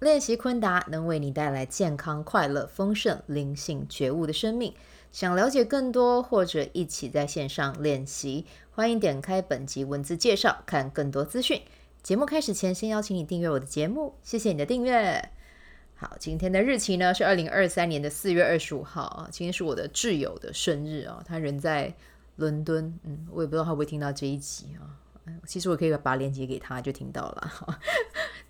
练习昆达能为你带来健康、快乐、丰盛、灵性觉悟的生命。想了解更多或者一起在线上练习，欢迎点开本集文字介绍，看更多资讯。节目开始前，先邀请你订阅我的节目，谢谢你的订阅。好，今天的日期呢是二零二三年的四月二十五号啊，今天是我的挚友的生日啊，他人在伦敦，嗯，我也不知道他会不会听到这一集啊。其实我可以把链接给他，就听到了。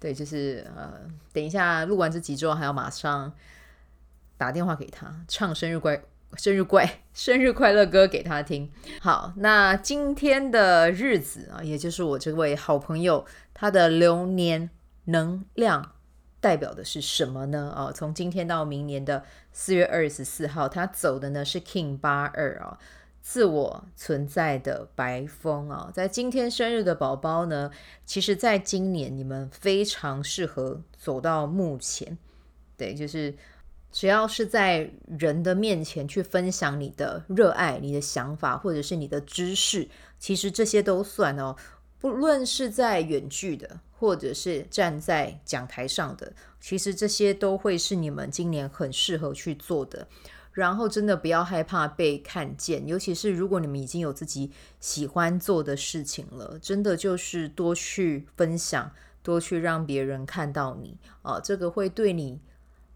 对，就是呃，等一下录完这集之后，还要马上打电话给他，唱生日快、生日快、生日快乐歌给他听。好，那今天的日子啊，也就是我这位好朋友他的流年能量代表的是什么呢？啊，从今天到明年的四月二十四号，他走的呢是 King 八二啊。自我存在的白风啊，在今天生日的宝宝呢，其实在今年你们非常适合走到目前，对，就是只要是在人的面前去分享你的热爱、你的想法或者是你的知识，其实这些都算哦。不论是在远距的，或者是站在讲台上的，其实这些都会是你们今年很适合去做的。然后真的不要害怕被看见，尤其是如果你们已经有自己喜欢做的事情了，真的就是多去分享，多去让别人看到你啊，这个会对你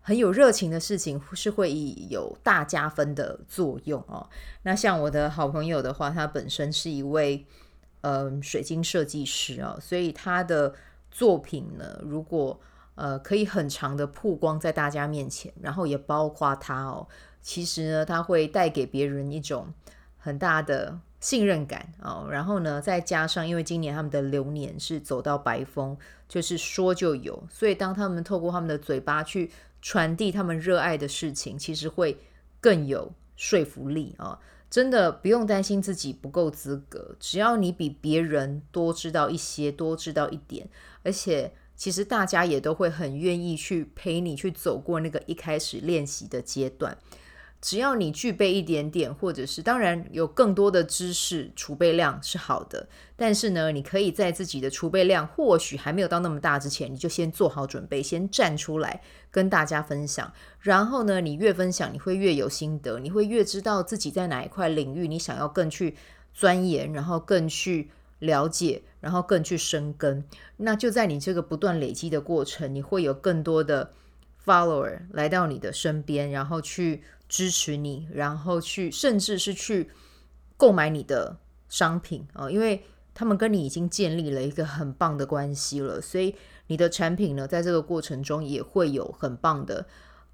很有热情的事情是会有大加分的作用哦。那像我的好朋友的话，他本身是一位嗯水晶设计师啊，所以他的作品呢，如果呃可以很长的曝光在大家面前，然后也包括他哦。其实呢，他会带给别人一种很大的信任感哦。然后呢，再加上因为今年他们的流年是走到白风，就是说就有，所以当他们透过他们的嘴巴去传递他们热爱的事情，其实会更有说服力啊！真的不用担心自己不够资格，只要你比别人多知道一些，多知道一点，而且其实大家也都会很愿意去陪你去走过那个一开始练习的阶段。只要你具备一点点，或者是当然有更多的知识储备量是好的，但是呢，你可以在自己的储备量或许还没有到那么大之前，你就先做好准备，先站出来跟大家分享。然后呢，你越分享，你会越有心得，你会越知道自己在哪一块领域，你想要更去钻研，然后更去了解，然后更去深耕。那就在你这个不断累积的过程，你会有更多的 follower 来到你的身边，然后去。支持你，然后去，甚至是去购买你的商品啊，因为他们跟你已经建立了一个很棒的关系了，所以你的产品呢，在这个过程中也会有很棒的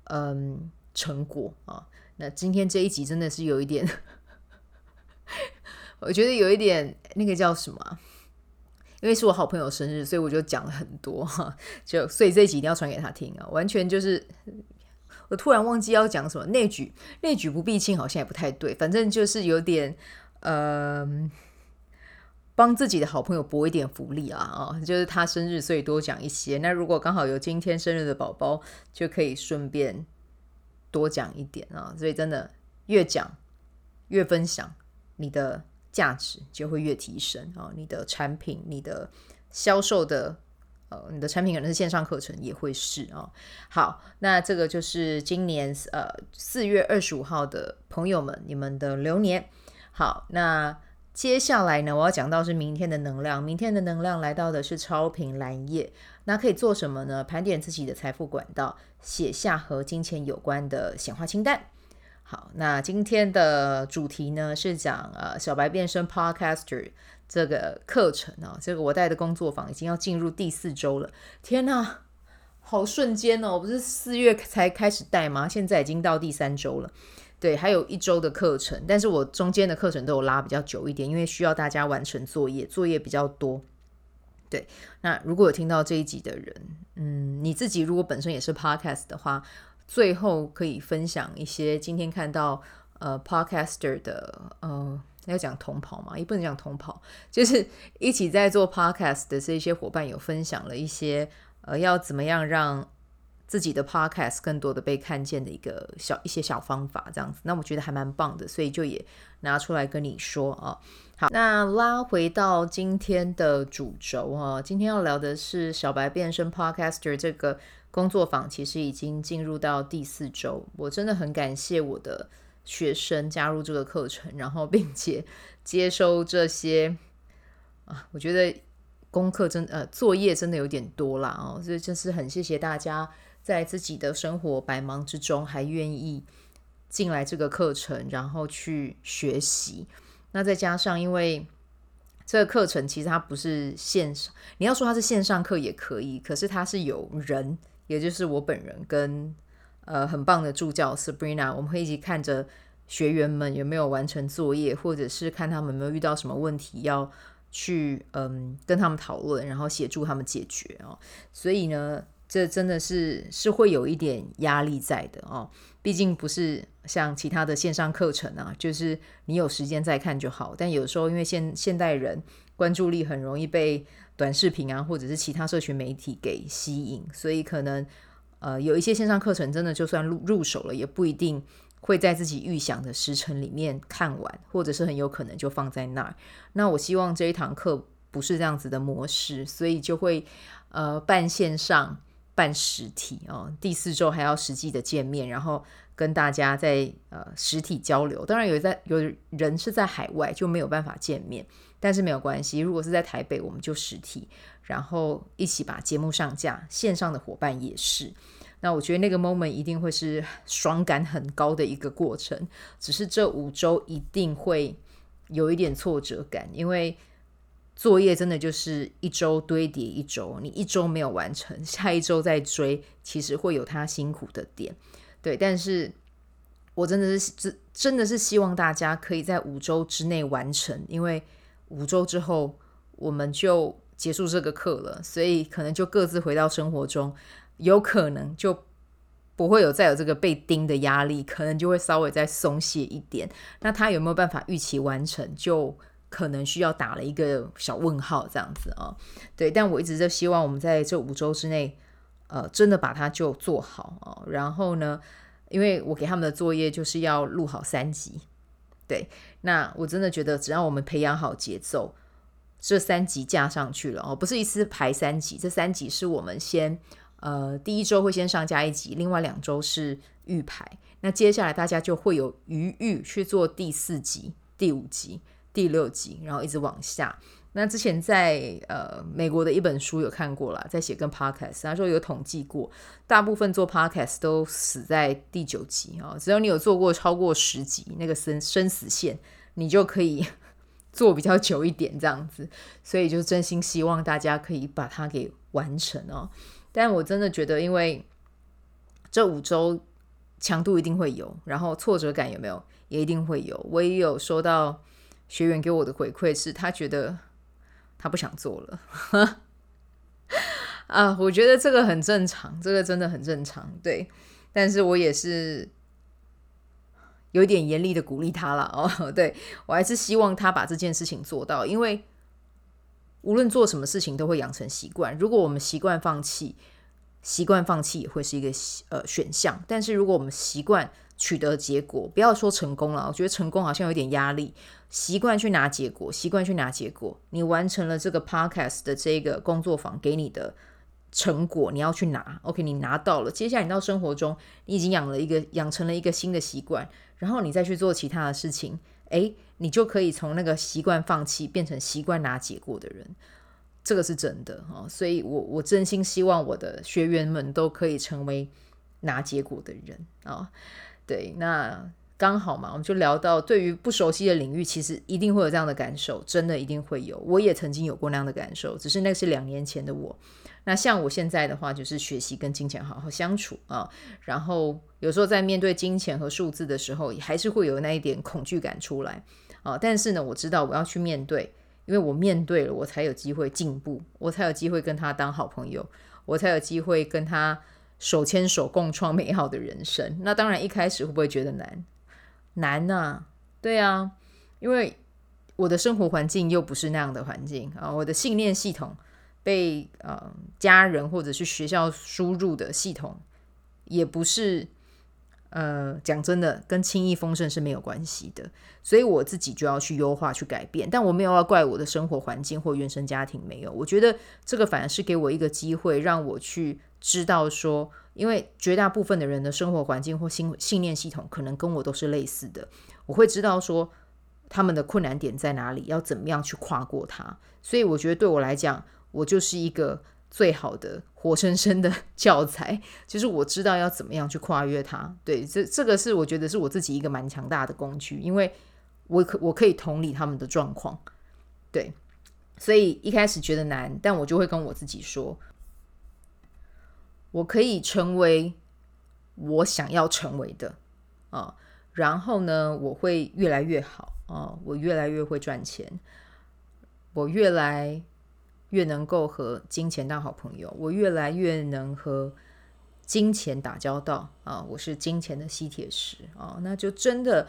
嗯成果啊。那今天这一集真的是有一点，我觉得有一点那个叫什么？因为是我好朋友生日，所以我就讲了很多哈，就所以这一集一定要传给他听啊，完全就是。我突然忘记要讲什么，内举内举不避亲好像也不太对，反正就是有点呃，帮自己的好朋友博一点福利啊啊、哦，就是他生日，所以多讲一些。那如果刚好有今天生日的宝宝，就可以顺便多讲一点啊、所以真的越讲越分享，你的价值就会越提升啊、哦，你的产品、你的销售的。呃，你的产品可能是线上课程，也会是、哦。好，那这个就是今年呃四月二十五号的朋友们，你们的流年。好，那接下来呢，我要讲到是明天的能量。明天的能量来到的是超频蓝夜，那可以做什么呢？盘点自己的财富管道，写下和金钱有关的显化清单。好，那今天的主题呢是讲呃小白变身 Podcaster。这个课程啊，这个我带的工作坊已经要进入第四周了。天哪，好瞬间哦！我不是四月才开始带吗？现在已经到第三周了。对，还有一周的课程，但是我中间的课程都有拉比较久一点，因为需要大家完成作业，作业比较多。对，那如果有听到这一集的人，嗯，你自己如果本身也是 Podcast 的话，最后可以分享一些今天看到呃 Podcaster 的呃要讲同跑嘛，也不能讲同跑，就是一起在做 Podcast 的这些伙伴有分享了一些呃要怎么样让自己的 Podcast 更多的被看见的一个小一些小方法这样子，那我觉得还蛮棒的，所以就也拿出来跟你说啊。好，那拉回到今天的主轴啊，今天要聊的是小白变身 Podcaster 这个工作坊，其实已经进入到第四周。我真的很感谢我的学生加入这个课程，然后并且接收这些啊，我觉得功课真呃作业真的有点多啦哦，所以真是很谢谢大家在自己的生活百忙之中还愿意进来这个课程，然后去学习。那再加上，因为这个课程其实它不是线上，你要说它是线上课也可以，可是它是有人，也就是我本人跟呃很棒的助教 Sabrina，我们会一起看着学员们有没有完成作业，或者是看他们有没有遇到什么问题要去嗯跟他们讨论，然后协助他们解决哦。所以呢，这真的是是会有一点压力在的哦。毕竟不是像其他的线上课程啊，就是你有时间再看就好。但有时候因为现现代人关注力很容易被短视频啊，或者是其他社群媒体给吸引，所以可能呃有一些线上课程真的就算入入手了，也不一定会在自己预想的时辰里面看完，或者是很有可能就放在那儿。那我希望这一堂课不是这样子的模式，所以就会呃办线上。办实体哦，第四周还要实际的见面，然后跟大家在呃实体交流。当然有在有人是在海外就没有办法见面，但是没有关系。如果是在台北，我们就实体，然后一起把节目上架。线上的伙伴也是。那我觉得那个 moment 一定会是爽感很高的一个过程。只是这五周一定会有一点挫折感，因为。作业真的就是一周堆叠一周，你一周没有完成，下一周再追，其实会有他辛苦的点，对。但是我真的是真真的是希望大家可以在五周之内完成，因为五周之后我们就结束这个课了，所以可能就各自回到生活中，有可能就不会有再有这个被盯的压力，可能就会稍微再松懈一点。那他有没有办法预期完成？就可能需要打了一个小问号，这样子啊，对，但我一直就希望我们在这五周之内，呃，真的把它就做好啊。然后呢，因为我给他们的作业就是要录好三集，对，那我真的觉得只要我们培养好节奏，这三集架上去了哦，不是一次排三集，这三集是我们先呃第一周会先上架一集，另外两周是预排，那接下来大家就会有余裕去做第四集、第五集。第六集，然后一直往下。那之前在呃美国的一本书有看过啦，在写跟 podcast，他说有统计过，大部分做 podcast 都死在第九集、哦。只要你有做过超过十集，那个生生死线，你就可以 做比较久一点这样子。所以就真心希望大家可以把它给完成哦。但我真的觉得，因为这五周强度一定会有，然后挫折感有没有，也一定会有。我也有收到。学员给我的回馈是他觉得他不想做了，啊，我觉得这个很正常，这个真的很正常，对。但是我也是有点严厉的鼓励他了哦，对，我还是希望他把这件事情做到，因为无论做什么事情都会养成习惯。如果我们习惯放弃，习惯放弃也会是一个呃选项。但是如果我们习惯取得结果，不要说成功了，我觉得成功好像有点压力。习惯去拿结果，习惯去拿结果。你完成了这个 podcast 的这个工作坊给你的成果，你要去拿。OK，你拿到了。接下来你到生活中，你已经养了一个，养成了一个新的习惯，然后你再去做其他的事情，诶，你就可以从那个习惯放弃变成习惯拿结果的人。这个是真的哦，所以我我真心希望我的学员们都可以成为拿结果的人啊，哦。对，那。刚好嘛，我们就聊到对于不熟悉的领域，其实一定会有这样的感受，真的一定会有。我也曾经有过那样的感受，只是那是两年前的我。那像我现在的话，就是学习跟金钱好好相处啊。然后有时候在面对金钱和数字的时候，还是会有那一点恐惧感出来啊。但是呢，我知道我要去面对，因为我面对了，我才有机会进步，我才有机会跟他当好朋友，我才有机会跟他手牵手共创美好的人生。那当然一开始会不会觉得难？难呐、啊，对啊，因为我的生活环境又不是那样的环境啊，我的信念系统被呃家人或者是学校输入的系统，也不是。呃，讲真的，跟轻易丰盛是没有关系的，所以我自己就要去优化、去改变。但我没有要怪我的生活环境或原生家庭，没有。我觉得这个反而是给我一个机会，让我去知道说，因为绝大部分的人的生活环境或信信念系统可能跟我都是类似的，我会知道说他们的困难点在哪里，要怎么样去跨过它。所以我觉得对我来讲，我就是一个。最好的活生生的教材，就是我知道要怎么样去跨越它。对，这这个是我觉得是我自己一个蛮强大的工具，因为我可我可以同理他们的状况。对，所以一开始觉得难，但我就会跟我自己说，我可以成为我想要成为的啊。然后呢，我会越来越好啊，我越来越会赚钱，我越来。越能够和金钱当好朋友，我越来越能和金钱打交道啊！我是金钱的吸铁石啊！那就真的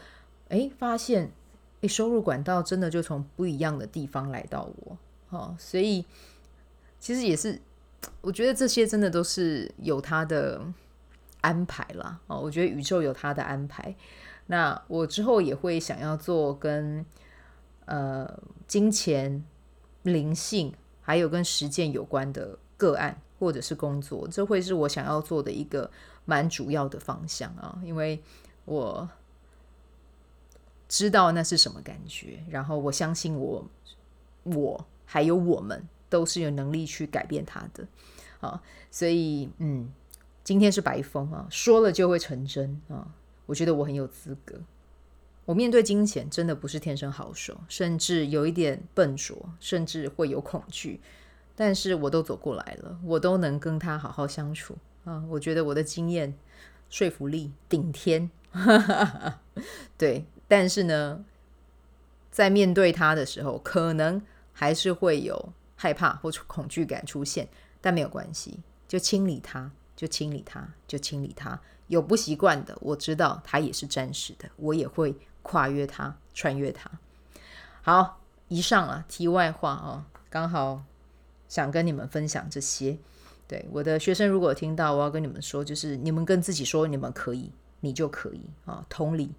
诶，发现诶，收入管道真的就从不一样的地方来到我啊！所以其实也是，我觉得这些真的都是有他的安排啦。啊！我觉得宇宙有他的安排。那我之后也会想要做跟呃金钱、灵性。还有跟实践有关的个案或者是工作，这会是我想要做的一个蛮主要的方向啊，因为我知道那是什么感觉，然后我相信我，我还有我们都是有能力去改变它的啊，所以嗯，今天是白风啊，说了就会成真啊，我觉得我很有资格。我面对金钱真的不是天生好手，甚至有一点笨拙，甚至会有恐惧。但是我都走过来了，我都能跟他好好相处啊！我觉得我的经验说服力顶天，对。但是呢，在面对他的时候，可能还是会有害怕或恐惧感出现，但没有关系，就清理他，就清理他，就清理他。有不习惯的，我知道他也是暂时的，我也会。跨越它，穿越它。好，以上啊，题外话哦，刚好想跟你们分享这些。对，我的学生，如果听到，我要跟你们说，就是你们跟自己说，你们可以，你就可以啊。同理，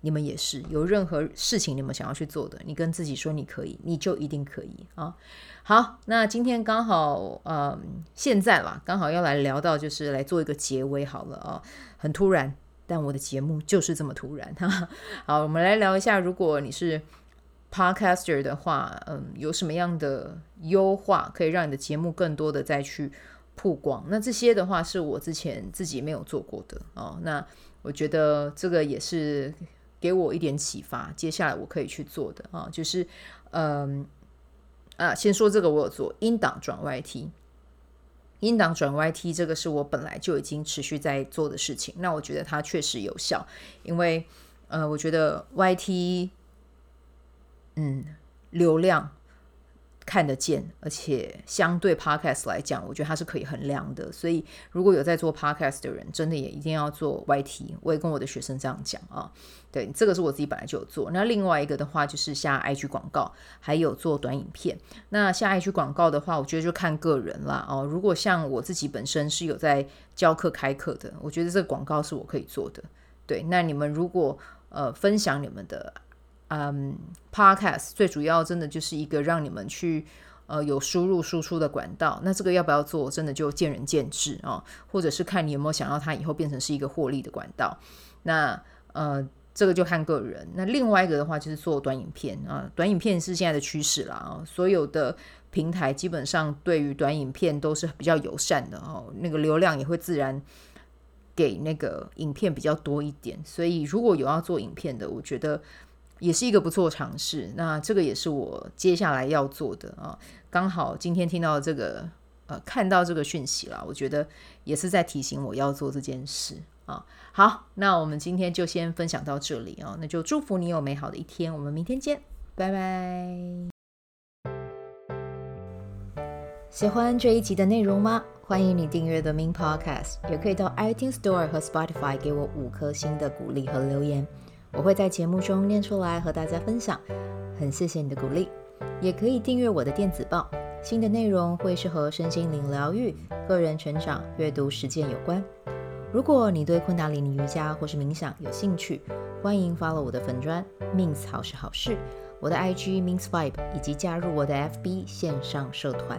你们也是，有任何事情你们想要去做的，你跟自己说你可以，你就一定可以啊。好，那今天刚好，嗯，现在啦，刚好要来聊到，就是来做一个结尾好了啊，很突然。但我的节目就是这么突然哈。好，我们来聊一下，如果你是 podcaster 的话，嗯，有什么样的优化可以让你的节目更多的再去曝光？那这些的话是我之前自己没有做过的哦。那我觉得这个也是给我一点启发，接下来我可以去做的啊，就是嗯啊，先说这个我有做音档转 YT。音档转 YT，这个是我本来就已经持续在做的事情。那我觉得它确实有效，因为呃，我觉得 YT，嗯，流量。看得见，而且相对 Podcast 来讲，我觉得它是可以衡量的。所以，如果有在做 Podcast 的人，真的也一定要做 YT。我也跟我的学生这样讲啊。对，这个是我自己本来就有做。那另外一个的话，就是下 IG 广告，还有做短影片。那下 IG 广告的话，我觉得就看个人啦。哦，如果像我自己本身是有在教课开课的，我觉得这个广告是我可以做的。对，那你们如果呃分享你们的。嗯、，Podcast 最主要真的就是一个让你们去呃有输入输出的管道。那这个要不要做，真的就见仁见智啊、哦，或者是看你有没有想要它以后变成是一个获利的管道。那呃，这个就看个人。那另外一个的话就是做短影片啊，短影片是现在的趋势啦啊，所有的平台基本上对于短影片都是比较友善的哦，那个流量也会自然给那个影片比较多一点。所以如果有要做影片的，我觉得。也是一个不错尝试，那这个也是我接下来要做的啊。刚好今天听到这个，呃，看到这个讯息了，我觉得也是在提醒我要做这件事啊。好，那我们今天就先分享到这里啊，那就祝福你有美好的一天，我们明天见，拜拜。喜欢这一集的内容吗？欢迎你订阅 The Min Podcast，也可以到 iTunes Store 和 Spotify 给我五颗星的鼓励和留言，我会在节目中念出来和大家分享。很谢谢你的鼓励，也可以订阅我的电子报，新的内容会是和身心灵疗愈、个人成长、阅读实践有关。如果你对昆达里尼瑜伽或是冥想有兴趣，欢迎 follow 我的粉专 Min 好是好事，我的 IG means vibe，以及加入我的 FB 线上社团。